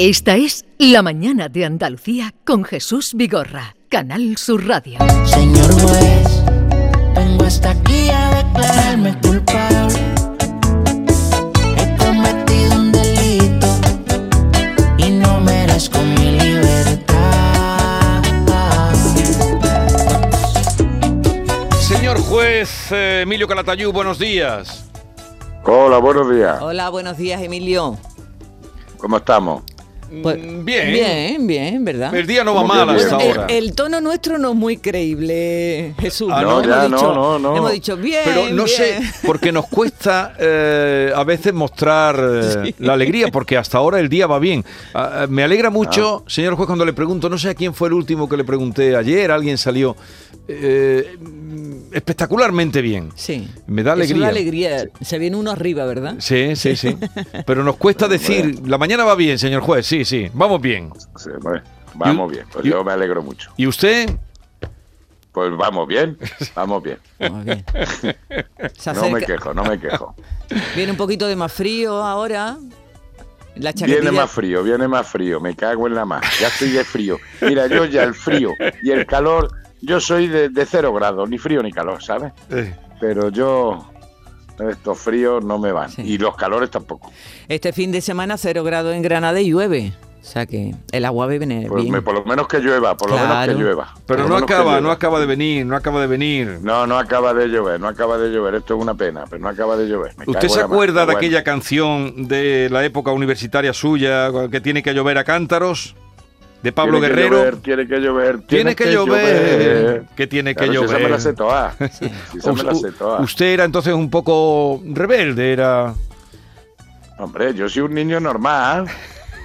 Esta es La Mañana de Andalucía con Jesús Vigorra, Canal Sur Radio. Señor juez, vengo hasta aquí a declararme culpable. He cometido un delito y no merezco mi libertad. Señor juez eh, Emilio Calatayú, buenos días. Hola, buenos días. Hola, buenos días, Emilio. ¿Cómo estamos? Pues, Mm, bien. Bien, bien, ¿verdad? El día no va ¿Cómo mal hasta bien? ahora. El, el tono nuestro no es muy creíble, Jesús. Ah, no, Hemos ya, dicho- no, no, no. Hemos dicho bien. Pero no sé, porque nos cuesta eh, a veces mostrar eh, la alegría, porque hasta ahora el día va bien. Ah, ah, me alegra mucho, Ah. señor juez, cuando le pregunto, no sé a quién fue el último que le pregunté ayer, alguien salió eh, espectacularmente bien. Sí. Me da Es alegría. una alegría. Se viene uno arriba, ¿verdad? Sí, sí, sí. Pero nos cuesta decir, la mañana va bien, señor juez, sí, sí, vamos bien. Sí, bueno, vamos bien, pues y- yo me alegro mucho. ¿Y usted? Pues vamos bien, vamos bien. No me quejo, no me quejo. Viene un poquito de más frío ahora. La. Viene más frío, viene más frío, me cago en la más. Ya estoy de frío. Mira, yo ya el frío y el calor, yo soy de, de cero grados, ni frío ni calor, ¿sabes? Eh, Pero yo, estos fríos no me van. Sí. Y los calores tampoco. Este fin de semana, cero grados en Granada y llueve. O sea que el agua viene Pues bien. me- por lo menos que llueva, por lo menos que llueva. Pero no acaba, llueva. no acaba de venir, no acaba de venir. No, no acaba de llover, no acaba de llover. Esto es una pena, pero no acaba de llover. Me ¿Usted se acuerda de Bueno, aquella canción de la época universitaria suya, que tiene que llover a cántaros? De Pablo tiene que Guerrero. llover, tiene que llover, tiene que, llover. Que tiene que Claro, si esa me la llover. sé toda. Si esa me la sé toda. Usted era entonces un poco rebelde, era. Hombre, yo soy un niño normal.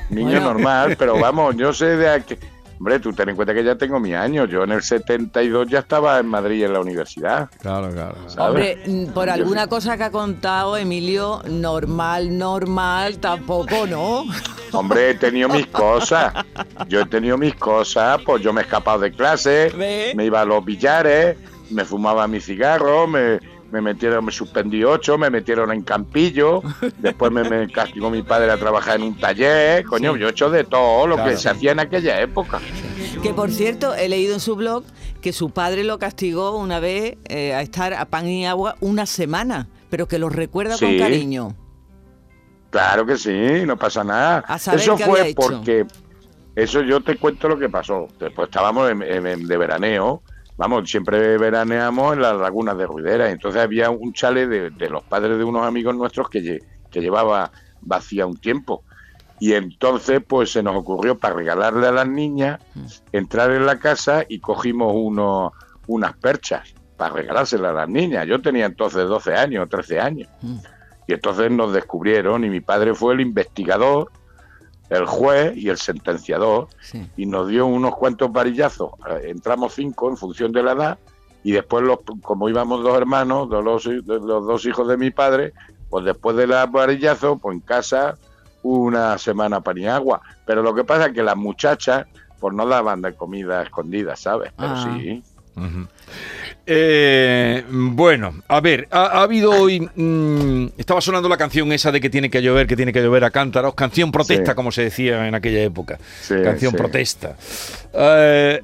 Niño Bueno. normal, pero vamos, yo sé de aquí. Hombre, tú ten en cuenta que ya tengo mi años. Yo en el 72 ya estaba en Madrid en la universidad. Claro, claro. ¿sabes? Hombre, mm, por alguna sí. cosa que ha contado Emilio, normal, normal, tampoco, ¿no? Hombre, he tenido mis cosas. Yo he tenido mis cosas, pues yo me he escapado de clase, ¿Ve? me iba a los billares, me fumaba mi cigarro, me, me metieron, me suspendí ocho, me metieron en campillo, después me, me castigó mi padre a trabajar en un taller, coño, yo he hecho de todo lo Claro. que se hacía en aquella época. Que por cierto, he leído en su blog que su padre lo castigó una vez eh, a estar a pan y agua una semana, pero que lo recuerda con cariño. Claro que sí, no pasa nada. Eso fue hecho. porque, eso yo te cuento lo que pasó. Después estábamos en- en- de veraneo, vamos, siempre veraneamos en las lagunas de Ruidera. Entonces había un chale de, de los padres de unos amigos nuestros que, que llevaba vacía un tiempo. Y entonces, pues se nos ocurrió para regalarle a las niñas Mm. entrar en la casa y cogimos unos, unas perchas para regalárselas a las niñas. Yo tenía entonces 12 años, 13 años. Y entonces nos descubrieron y mi padre fue el investigador, el juez y el sentenciador Sí. y nos dio unos cuantos varillazos. Eh, Entramos cinco en función de la edad y después, los, como íbamos dos hermanos, los, los dos hijos de mi padre, pues después de los varillazos, pues en casa una semana pan y agua. Pero lo que pasa es que las muchachas pues no daban de comida escondida, ¿sabes? Pero Ah. sí. Eh, bueno, a ver, ha, ha habido hoy. mm, estaba sonando la canción esa de que tiene que llover, que tiene que llover a cántaros. Canción protesta, Sí. como se decía en aquella época. Sí, canción sí. protesta. Eh,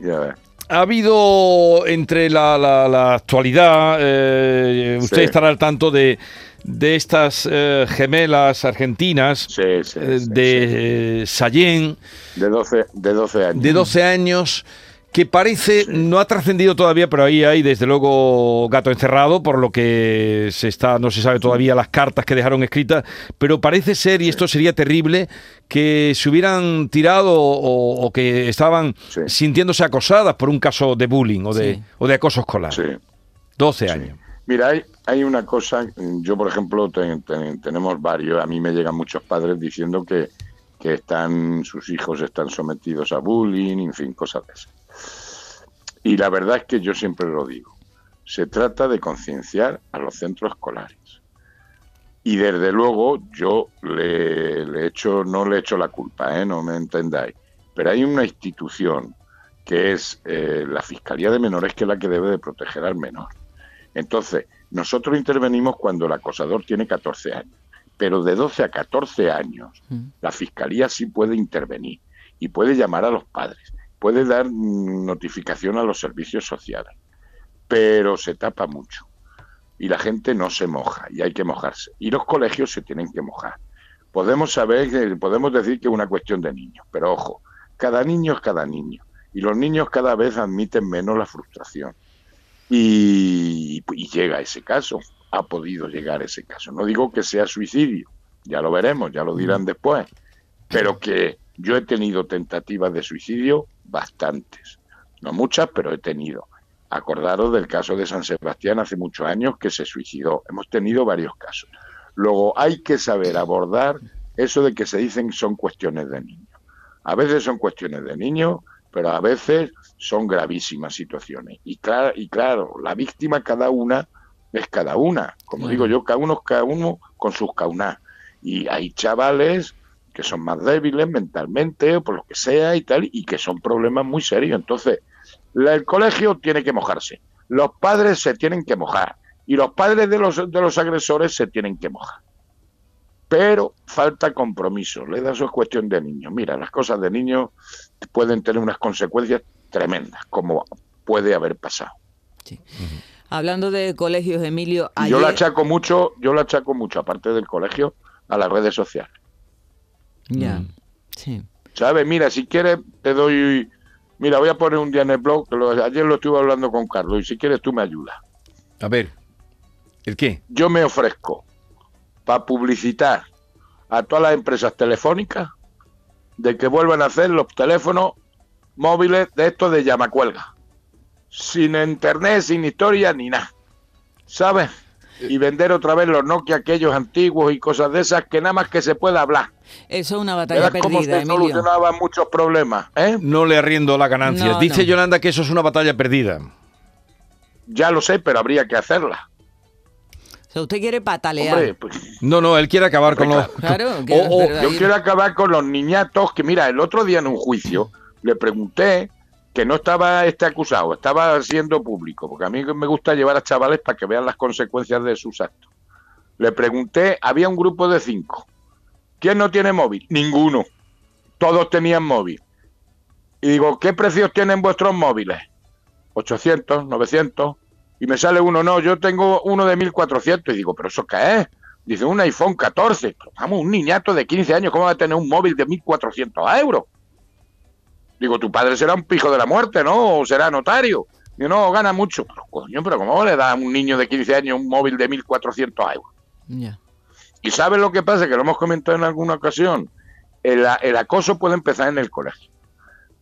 ha habido entre la, la- la actualidad, eh, usted estará al tanto de, de estas gemelas argentinas de Sallén, De 12, de 12 años. de 12 años, que parece, no ha trascendido todavía, pero ahí hay desde luego gato encerrado, por lo que se está, no se sabe todavía las cartas que dejaron escritas, pero parece ser, y esto sería terrible, que se hubieran tirado o, o que estaban Sí. sintiéndose acosadas por un caso de bullying o de, Sí. o de acoso escolar. Sí. 12 Sí. años. Mira, hay, hay una cosa, yo por ejemplo ten- ten- tenemos varios, a mí me llegan muchos padres diciendo que, que están, sus hijos están sometidos a bullying, en fin, cosas de esas. Y la verdad es que yo siempre lo digo, se trata de concienciar a los centros escolares. Y desde luego yo le, le echo, no le echo la culpa, ¿eh? no me entendáis, pero hay una institución que es eh, la Fiscalía de Menores que es la que debe de proteger al menor. Entonces, nosotros intervenimos cuando el acosador tiene 14 años, pero de 12 a 14 años Mm. la fiscalía sí puede intervenir y puede llamar a los padres, puede dar notificación a los servicios sociales, pero se tapa mucho y la gente no se moja y hay que mojarse y los colegios se tienen que mojar. Podemos saber podemos decir que es una cuestión de niños, pero ojo, cada niño es cada niño y los niños cada vez admiten menos la frustración y, y llega ese caso, ha podido llegar ese caso. No digo que sea suicidio, ya lo veremos, ya lo dirán después, pero que yo he tenido tentativas de suicidio bastantes, no muchas, pero he tenido. Acordaros del caso de San Sebastián hace muchos años que se suicidó. Hemos tenido varios casos. Luego hay que saber abordar eso de que se dicen son cuestiones de niños. A veces son cuestiones de niños, pero a veces son gravísimas situaciones. Y claro, y claro la víctima cada una es cada una. Como digo yo, cada uno, cada uno con sus caunas. Y hay chavales que son más débiles mentalmente o por lo que sea y tal, y que son problemas muy serios. Entonces, la- el colegio tiene que mojarse, los padres se tienen que mojar y los padres de los, de los agresores se tienen que mojar. Pero falta compromiso, le da eso es cuestión de niños. Mira, las cosas de niños pueden tener unas consecuencias tremendas, como puede haber pasado. Hablando de colegios, Emilio, ayer... Yo la achaco mucho, yo la achaco mucho, aparte del colegio, a las redes sociales. Ya, Mm. sí. ¿Sabes? Mira, si quieres te doy... Mira, voy a poner un día en el blog, que lo- ayer lo estuve hablando con Carlos, y si quieres tú me ayudas. A ver, ¿el qué? Yo me ofrezco para publicitar a todas las empresas telefónicas de que vuelvan a hacer los teléfonos móviles de estos de llamacuelga. Sin internet, sin historia, ni nada. ¿Sabes? Y vender otra vez los Nokia aquellos antiguos y cosas de esas que nada más que se pueda hablar. Eso es una batalla Verás cómo perdida, se Emilio. solucionaban muchos problemas, ¿eh? No le arriendo las ganancias. No, Dice no. Yolanda que eso es una batalla perdida. Ya lo sé, pero habría que hacerla. O sea, usted quiere patalear. Hombre, pues, No, no, él quiere acabar con los... Claro, que- Yo quiero acabar con los niñatos que, mira, el otro día en un juicio le pregunté que no estaba este acusado, estaba siendo público, porque a mí me gusta llevar a chavales para que vean las consecuencias de sus actos. Le pregunté, había un grupo de cinco. ¿Quién no tiene móvil? Ninguno. Todos tenían móvil. Y digo, ¿qué precios tienen vuestros móviles? 800, 900. Y me sale uno, no, yo tengo uno de 1400. Y digo, ¿pero eso qué es? Dice, un iPhone 14. Pero vamos, un niñato de 15 años, ¿cómo va a tener un móvil de 1400 euros? Digo, tu padre será un pijo de la muerte, ¿no? O será notario. Digo, no, gana mucho. Pero coño, pero ¿cómo le da a un niño de 15 años un móvil de 1400 euros? Ya. ¿Y sabes lo que pasa? Que lo hemos comentado en alguna ocasión. El, el acoso puede empezar en el colegio.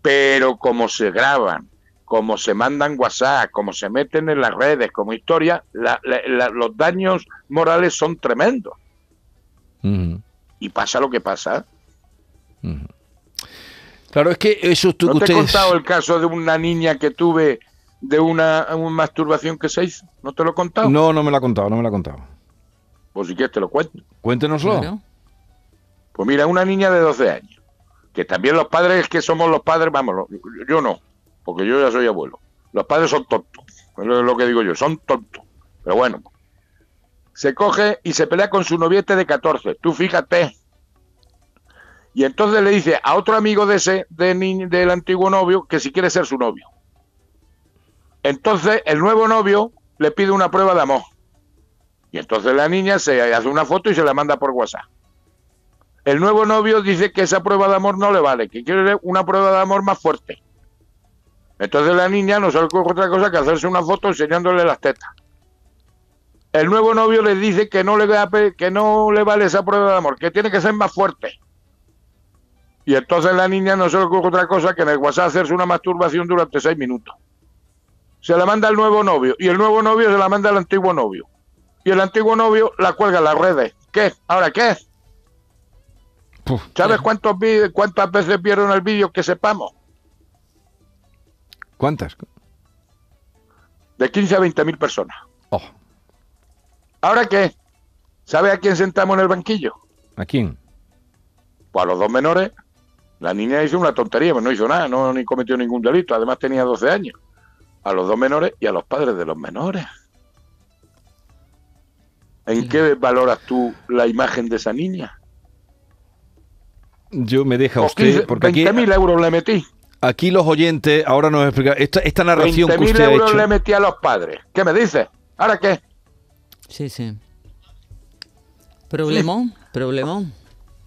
Pero como se graban, como se mandan WhatsApp, como se meten en las redes, como historia, la- la- la- los daños morales son tremendos. Y pasa lo que pasa. Claro, es que eso tú, ¿No te he ustedes... contado el caso de una niña que tuve de una, una masturbación que se hizo? ¿No te lo he contado? No, no me lo ha contado, no me lo ha contado. Pues si quieres te lo cuento. Cuéntenoslo. Claro. Pues mira, una niña de 12 años, que también los padres que somos los padres, vamos, yo no, porque yo ya soy abuelo. Los padres son tontos, es lo que digo yo, son tontos. Pero bueno, se coge y se pelea con su noviete de 14, tú fíjate. Y entonces le dice a otro amigo de ese, de ni- del antiguo novio, que si quiere ser su novio. Entonces el nuevo novio le pide una prueba de amor. Y entonces la niña se hace una foto y se la manda por WhatsApp. El nuevo novio dice que esa prueba de amor no le vale, que quiere una prueba de amor más fuerte. Entonces la niña no ocurre otra cosa que hacerse una foto enseñándole las tetas. El nuevo novio le dice que no le, que no le vale esa prueba de amor, que tiene que ser más fuerte. Y entonces la niña no se le ocurre otra cosa que en el WhatsApp hacerse una masturbación durante seis minutos. Se la manda al nuevo novio y el nuevo novio se la manda al antiguo novio. Y el antiguo novio la cuelga en las redes. ¿Qué? ¿Ahora qué? ¿Sabes cuántos vi- cuántas veces vieron el vídeo que sepamos? ¿Cuántas? De 15 a 20 mil personas. Oh, ¿Ahora qué? ¿Sabe a quién sentamos en el banquillo? ¿A quién? Pues a los dos menores. La niña hizo una tontería, pues no hizo nada, no ni cometió ningún delito. Además tenía 12 años. A los dos menores y a los padres de los menores. ¿En qué valoras tú la imagen de esa niña? Yo me deja usted, 15, porque aquí, 20.000 euros le metí. aquí los oyentes ahora nos explican esta, esta narración que 20.000 usted ha euros hecho. le metí a los padres. ¿Qué me dices? ¿Ahora qué? Sí, sí. Problemón, problemón.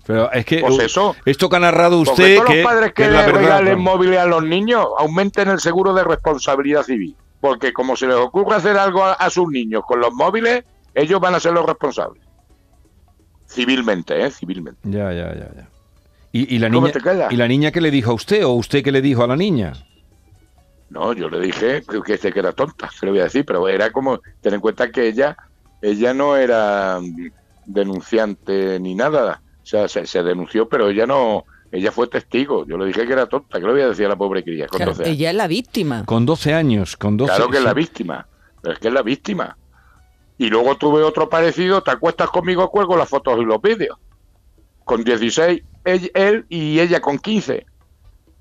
Pero es que Pues uh, eso. esto que ha narrado usted, todos que, los padres que, le regalen móviles a los niños aumenten el seguro de responsabilidad civil. Porque como se les ocurre hacer algo a, a sus niños con los móviles, ellos van a ser los responsables. Civilmente, ¿eh? Civilmente. Ya, ya, ya, ya. ¿Y, y la ¿Cómo niña? ¿Y la niña qué le dijo a usted o usted qué le dijo a la niña? No, yo le dije que, que, este que era tonta, se lo voy a decir, pero era como, ten en cuenta que ella, ella no era mm, denunciante ni nada. O sea, se, se denunció, pero ella no, ella fue testigo. Yo le dije que era tonta, que le voy a decir a la pobre cría con Claro, 12 años. ella es la víctima. Con 12 años, con 12 Claro que es la víctima, pero es que es la víctima. Y luego tuve otro parecido, te acuestas conmigo, cuelgo las fotos y los vídeos. Con 16, él, él y ella con 15.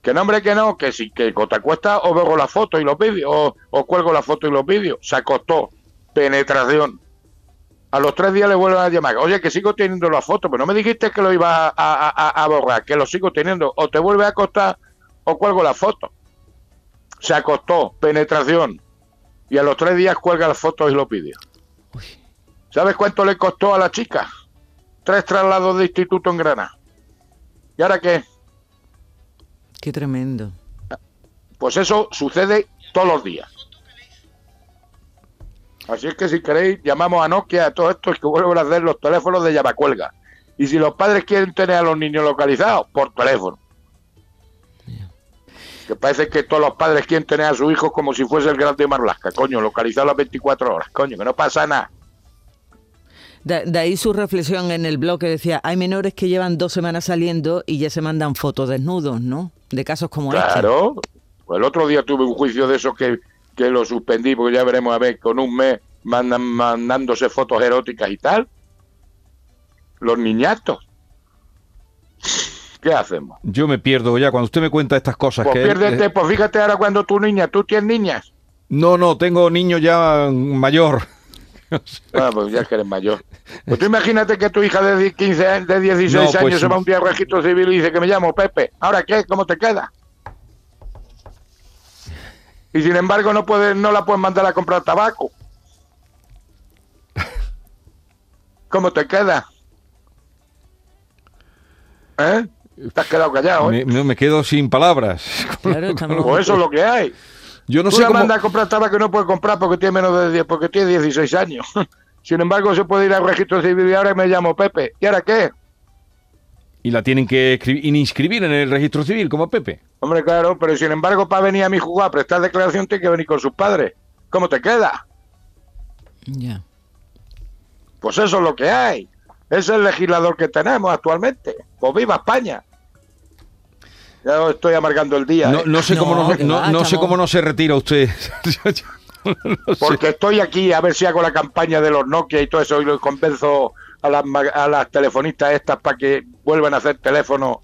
Que no, hombre, que no, que si que te acuestas o veo las fotos y los vídeos, o, o cuelgo las fotos y los vídeos. Se acostó, penetración. A los tres días le vuelven a llamar, oye, que sigo teniendo las fotos, pero no me dijiste que lo iba a, a- a- a borrar, que lo sigo teniendo. O te vuelve a acostar o cuelgo las fotos. Se acostó, penetración. Y a los tres días cuelga las fotos y los vídeos. ¿Sabes cuánto le costó a la chica? Tres traslados de instituto en Granada. ¿Y ahora qué? Qué tremendo. Pues eso sucede todos los días. Así es que si queréis, llamamos a Nokia a todos estos que vuelven a hacer los teléfonos de llamacuelga. Y si los padres quieren tener a los niños localizados, por teléfono. Que parece que todos los padres quieren tener a sus hijos como si fuese el grande Marlasca, coño, localizado las 24 horas, coño, que no pasa nada. De, de ahí su reflexión en el blog que decía, hay menores que llevan dos semanas saliendo y ya se mandan fotos desnudos, ¿no? De casos como este. Claro. Pues el otro día tuve un juicio de esos que, que lo suspendí, porque ya veremos a ver, con un mes mandan, mandándose fotos eróticas y tal. Los niñatos. ¿Qué hacemos? Yo me pierdo ya cuando usted me cuenta estas cosas. Pues que, piérdete, eh, pues fíjate ahora cuando tu niña, tú tienes niñas. no, no, tengo niño ya mayor. Ah, pues ya que eres mayor. Pues tú imagínate que tu hija de 10, 15 años, de 16 No, pues años se va un día al registro civil y dice que me llamo Pepe. ¿Ahora qué? ¿Cómo te queda? Y sin embargo no puedes, no la puedes mandar a comprar tabaco. ¿Cómo te queda? ¿Eh? Te has quedado callado, ¿eh? Me, quedo sin palabras. Claro, Pues eso es lo que hay. Yo no Tú sé la cómo... mandas a comprar tabaco y no puede comprar porque tiene menos de 10, porque tiene 16 años. Sin embargo, se puede ir al registro civil y ahora me llamo Pepe. ¿Y ahora qué? Y la tienen que escribir, inscribir en el registro civil como Pepe. Hombre, claro, pero sin embargo, para venir a mi jugar a prestar declaración, tiene que venir con sus padres. ¿Cómo te queda? Ya. Pues eso es lo que hay. Ese es el legislador que tenemos actualmente. Pues viva España. Ya os estoy amargando el día. No, ¿eh? no sé No, cómo no, que no- va, no sé estamos- cómo no se retira usted. No sé. Porque estoy aquí a ver si hago la campaña de los Nokia y todo eso y lo convenzo a las, ma- a las telefonistas estas para que vuelvan a hacer teléfonos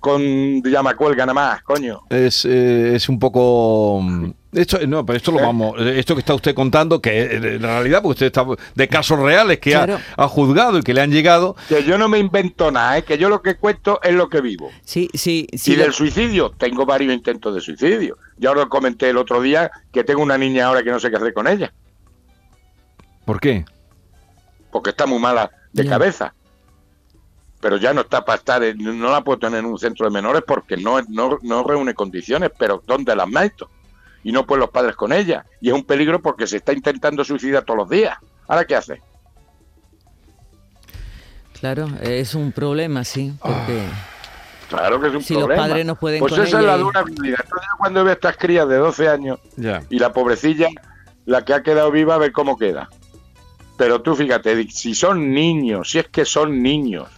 con llamacuelga nada más, coño. Es, eh, es un poco... mm, Esto, no, pero esto lo ¿Eh? vamos... Esto que está usted contando, que en realidad, porque usted está de casos reales que ha- Claro. ha, juzgado y que le han llegado... Que yo no me invento nada, ¿eh? que yo lo que cuento es lo que vivo. Sí, sí, sí. y del suicidio, tengo varios intentos de suicidio. Ya os lo comenté el otro día que tengo una niña ahora que no sé qué hacer con ella, ¿Por qué? porque está muy mala de cabeza. Pero ya no está para estar, en- no la puedo tener en un centro de menores porque no, no, no reúne condiciones, pero ¿dónde las meto? Y no pueden los padres con ella. Y es un peligro porque se está intentando suicidar todos los días. ¿Ahora qué hace? Claro, es un problema, sí, porque... Claro que es un Si los problema. padres no pueden pues con esa es la dura realidad. Cuando veo estas crías de 12 años Ya. y la pobrecilla, la que ha quedado viva, a ver cómo queda. Pero tú fíjate, si son niños, si es que son niños,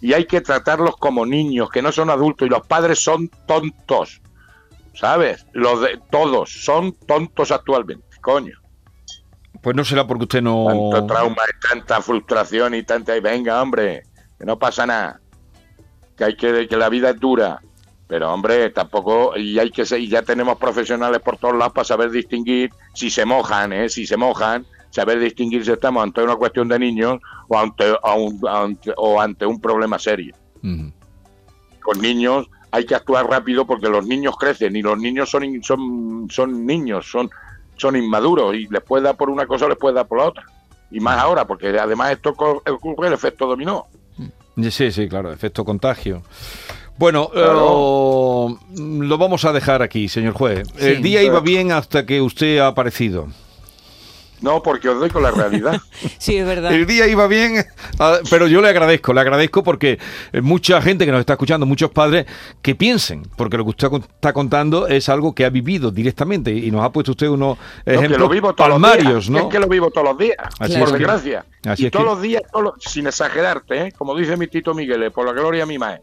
y hay que tratarlos como niños, que no son adultos, y los padres son tontos, ¿sabes? Los de todos son tontos actualmente, coño. Pues no será porque usted no... Tanto trauma, y tanta frustración y tanta... venga, hombre, que no pasa nada. Que hay que... que la vida es dura. Pero, hombre, tampoco... Y hay que ser- y ya tenemos profesionales por todos lados para saber distinguir si se mojan, ¿eh? Si se mojan, saber distinguir si estamos ante una cuestión de niños o ante, a un- ante- o ante un problema serio. Con niños hay que actuar rápido porque los niños crecen y los niños son in- son, son niños, son, son inmaduros y les puede dar por una cosa o les puede dar por la otra. Y más ahora, porque además esto ocurre el efecto dominó. Sí, sí, claro, efecto contagio. Bueno, Claro. eh, lo vamos a dejar aquí, señor juez. El día iba bien hasta que usted ha aparecido. No, porque os doy con la realidad. Sí, es verdad. El día iba bien, ah, pero yo le agradezco, le agradezco porque eh, mucha gente que nos está escuchando, muchos padres que piensen, porque lo que usted está contando es algo que ha vivido directamente y nos ha puesto usted unos No, que ejemplos lo vivo todos palmarios, los días. ¿no? Es que lo vivo todos los días, Así por desgracia. así y es todos que- los días, todos los- sin exagerarte, ¿eh? como dice mi Tito Miguel, por la gloria a mi madre,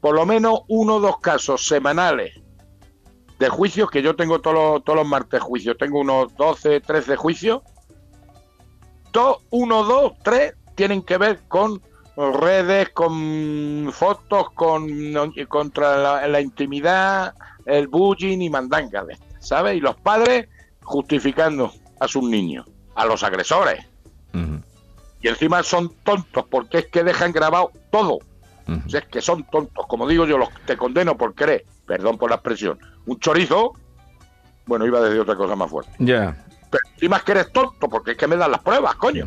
por lo menos uno o dos casos semanales de juicios, que yo tengo todos los, todos los martes juicios, tengo unos 12, 13 juicios, dos, uno, dos, tres tienen que ver con redes, con fotos, con contra la, la intimidad, el bullying y mandanga de estas, ¿sabes? Y los padres justificando a sus niños, a los agresores. Y encima son tontos porque es que dejan grabado todo. O sea, es que son tontos. Como digo yo, los te condeno por querer, perdón por la expresión, un chorizo. Bueno, iba a decir otra cosa más fuerte. Ya. Pero encima es que eres tonto porque es que me dan las pruebas, coño.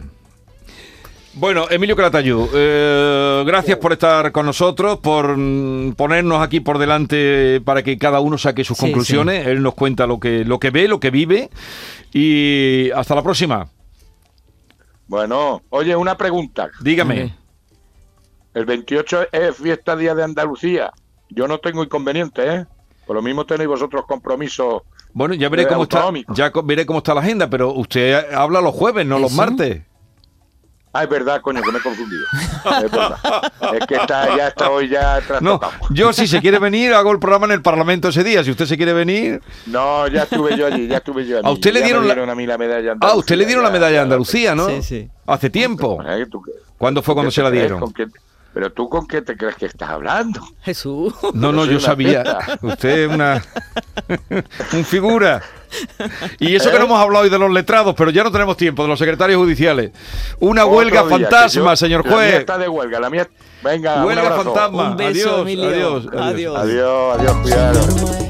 Bueno, Emilio Calatayud, eh, gracias por estar con nosotros, por mm, ponernos aquí por delante para que cada uno saque sus Sí, conclusiones. Él nos cuenta lo que, lo que ve, lo que vive. Y hasta la próxima. Bueno, oye, una pregunta. Dígame. El 28 es fiesta día de Andalucía. Yo no tengo inconveniente, ¿eh? Por lo mismo tenéis vosotros compromisos. Bueno, ya veré cómo está, ya veré cómo está la agenda, pero usted habla los jueves, no los martes. Ah, es verdad, coño, que me he confundido. Es verdad. Es que está, ya está hoy ya No, yo si se quiere venir hago el programa en el Parlamento ese día. Si usted se quiere venir, No, ya estuve yo allí, ya estuve yo allí. A usted le dieron la- a mí la medalla ah, usted le dieron la medalla de. Andalucía, ¿no? Sí, sí. Hace tiempo. Eh, ¿tú qué- ¿Cuándo fue cuando se la dieron? ¿Con qué- Pero tú con qué te crees que estás hablando? Jesús. No, no, yo sabía. Usted es una. un figura. Y eso que no hemos hablado hoy de los letrados, pero ya no tenemos tiempo, de los secretarios judiciales. Una Otro huelga día, fantasma, yo- señor La mía juez. está de huelga, la mía. Venga, un Huelga abrazo. fantasma. Un beso, adiós, adiós, adiós. Adiós. Adiós, adiós, cuidado. Juez,